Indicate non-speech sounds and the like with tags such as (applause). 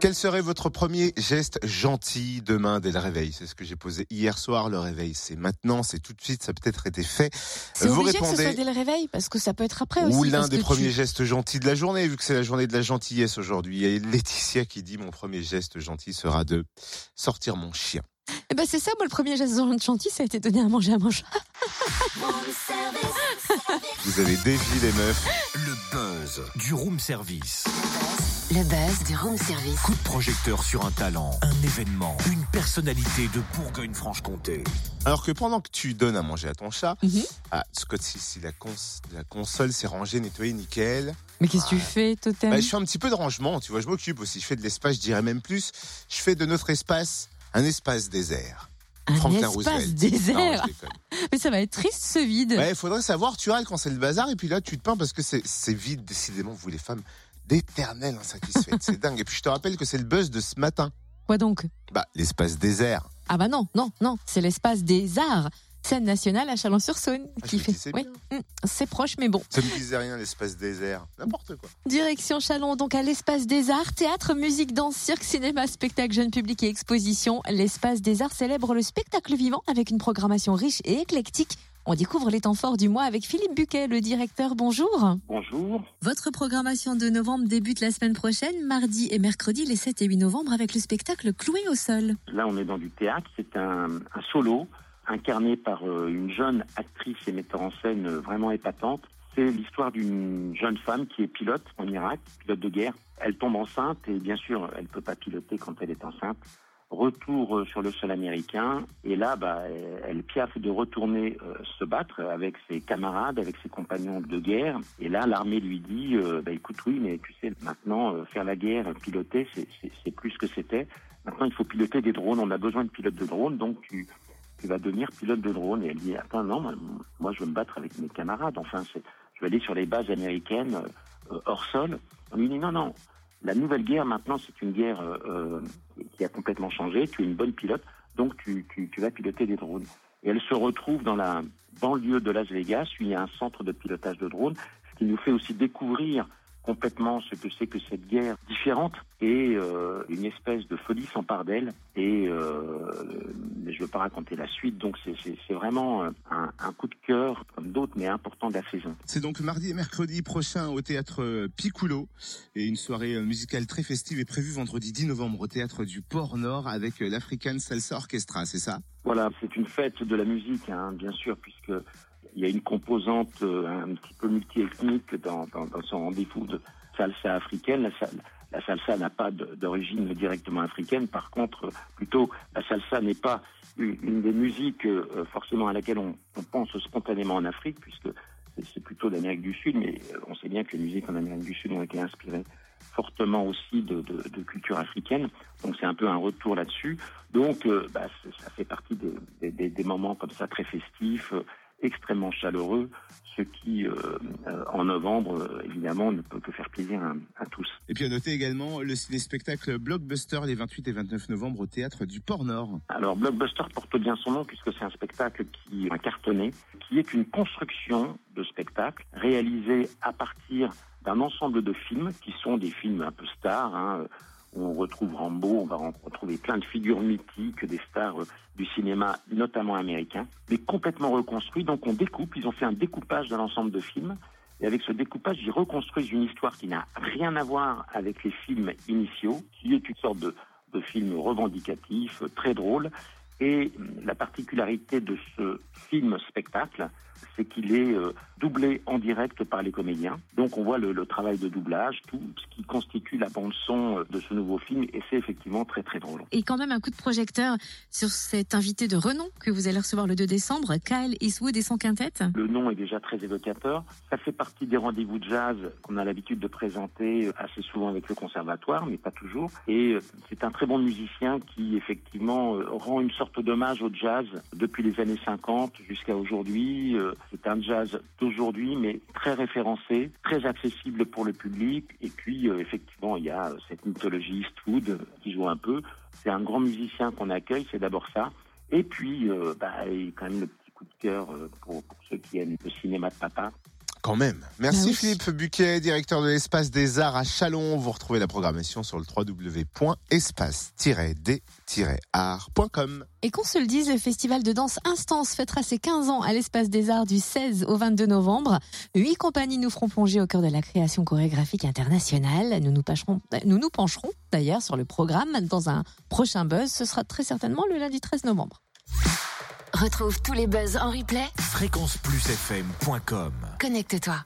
Quel serait votre premier geste gentil demain dès le réveil? C'est ce que j'ai posé hier soir. Le réveil, c'est maintenant, c'est tout de suite, ça a peut-être été fait. C'est Vous obligé que ce soit répondez dès le réveil parce que ça peut être après aussi. ou l'un des premiers tu- gestes gentils de la journée, vu que c'est la journée de la gentillesse aujourd'hui. Il y a Laetitia qui dit mon premier geste gentil sera de sortir mon chien. Eh ben c'est ça, moi le premier geste gentil, ça a été donné à manger à mon chat. (laughs) Vous avez dévié les meufs. Le buzz du room service. Le buzz du room service. Coup de projecteur sur un talent, un événement, une personnalité de Bourgogne-Franche-Comté. Alors que pendant que tu donnes à manger à ton chat, Mhm. ah, Scott, si, si la, cons- la console s'est rangée, nettoyée, nickel. Mais qu'est-ce que tu fais, Totem Bah, je fais un petit peu de rangement, tu vois, je m'occupe aussi. Je fais de l'espace, je dirais même plus. Je fais de notre espace un espace désert. Un Franklin espace Roosevelt. Non, désert. je déconne. (laughs) Mais ça va être triste ce vide. Ouais, faudrait savoir, tu râles quand c'est le bazar, et puis là, tu te plains parce que c'est c'est vide, décidément, vous les femmes, d'éternelles insatisfaites. (laughs) c'est dingue. Et puis je te rappelle que c'est le buzz de ce matin. Quoi donc? Bah, l'espace désert. Ah bah non, non, non, c'est l'espace des arts. Scène nationale à Chalon-sur-Saône Ah, qui fait. Oui, hum, c'est proche, mais bon. Ça me disait rien, l'espace désert. N'importe quoi. Direction Chalon, donc à l'espace des arts, théâtre, musique, danse, cirque, cinéma, spectacle, jeune public et exposition. L'espace des arts célèbre le spectacle vivant avec une programmation riche et éclectique. On découvre les temps forts du mois avec Philippe Buquet, le directeur. Bonjour. Bonjour. Votre programmation de novembre débute la semaine prochaine, mardi et mercredi, les 7 et 8 novembre, avec le spectacle Cloué au sol. Là, on est dans du théâtre. C'est un, un solo incarné par euh, une jeune actrice et metteur en scène euh, vraiment épatante. C'est l'histoire d'une jeune femme qui est pilote en Irak, pilote de guerre. Elle tombe enceinte et bien sûr, elle peut pas piloter quand elle est enceinte. Retour euh, sur le sol américain et là, bah, elle- piaffe de retourner euh, se battre avec ses camarades, avec ses compagnons de guerre. Et là, l'armée lui dit, euh, bah, écoute, oui, mais tu sais, maintenant, euh, faire la guerre, piloter, c'est- plus ce que c'était. Maintenant, il faut piloter des drones. On a besoin de pilotes de drones, donc tu, tu vas devenir pilote de drone. Et elle dit, attends, non, moi, moi, je veux me battre avec mes camarades. Enfin, je vais aller sur les bases américaines euh, hors sol. On lui dit, non, non, la nouvelle guerre, maintenant, c'est une guerre euh, euh, qui a complètement changé. Tu es une bonne pilote, donc tu, tu, tu vas piloter des drones. Et elle se retrouve dans la banlieue de Las Vegas, où il y a un centre de pilotage de drones, ce qui nous fait aussi découvrir complètement ce que c'est que cette guerre différente et euh, une espèce de folie s'empare d'elle et euh, je veux pas raconter la suite donc c'est- vraiment un, un coup de cœur comme d'autres mais important de la saison. C'est donc mardi et mercredi prochain au théâtre euh, Piccolo. Et une soirée musicale très festive est prévue vendredi 10 novembre au théâtre du Port Nord avec l'African Salsa Orchestra, c'est ça? Voilà, c'est une fête de la musique, hein, bien sûr, puisque il y a une composante euh, un petit peu multiethnique dans, son rendez-vous de salsa africaine. La, sal- la salsa n'a pas d'origine directement africaine. Par contre, plutôt, la salsa n'est pas une, des musiques euh, forcément à laquelle on, pense spontanément en Afrique, puisque c'est- plutôt d'Amérique du Sud, mais euh, on sait bien que les musiques en Amérique du Sud ont été inspirées fortement aussi de, de, de culture africaine. Donc c'est un peu un retour là-dessus. Donc bah, ça fait partie des, moments comme ça très festifs, extrêmement chaleureux, ce qui euh, euh, en novembre euh, évidemment ne peut que faire plaisir à, à tous. Et puis à noter également le ciné-spectacle Blockbuster les 28 et 29 novembre au théâtre du Port Nord. Alors Blockbuster porte bien son nom puisque c'est un spectacle qui a cartonné, qui est une construction de spectacle réalisé à partir d'un ensemble de films qui sont des films un peu stars. Hein, on retrouve Rambo, on va retrouver plein de figures mythiques, des stars euh, du cinéma, notamment américain, mais complètement reconstruits. Donc on découpe, ils ont fait un découpage de l'ensemble de films. Et avec ce découpage, ils reconstruisent une histoire qui n'a rien à voir avec les films initiaux, qui est une sorte de, de film revendicatif, euh, très drôle. Et la particularité de ce film-spectacle, c'est qu'il est euh, doublé en direct par les comédiens. Donc on voit le, le travail de doublage, tout ce qui constitue la bande-son euh, de ce nouveau film, et c'est effectivement très très drôle. Et quand même un coup de projecteur sur cet invité de renom que vous allez recevoir le 2 décembre, Kyle Eastwood et son quintette. Le nom est déjà très évocateur. Ça fait partie des rendez-vous de jazz qu'on a l'habitude de présenter assez souvent avec le conservatoire, mais pas toujours. Et euh, c'est un très bon musicien qui, effectivement, euh, rend une sorte d'hommage au jazz depuis les années 50 jusqu'à aujourd'hui. Euh, C'est un jazz d'aujourd'hui, mais très référencé, très accessible pour le public. Et puis, euh, effectivement, il y a cette mythologie Eastwood qui joue un peu. C'est un grand musicien qu'on accueille, c'est d'abord ça. Et puis, euh, bah, il y a quand même le petit coup de cœur pour ceux qui aiment le cinéma de papa. Quand même. Merci Bah oui. Philippe Buquet, directeur de l'espace des arts à Chalon. Vous retrouvez la programmation sur le www.espace-d-art.com. Et qu'on se le dise, le festival de danse Instance fêtera ses 15 ans à l'Espace des Arts du 16 au 22 novembre. Huit compagnies nous feront plonger au cœur de la création chorégraphique internationale. Nous nous, pencherons, nous nous pencherons d'ailleurs sur le programme dans un prochain buzz. Ce sera très certainement le lundi 13 novembre. Retrouve tous les buzz en replay. Fréquenceplusfm.com Connecte-toi.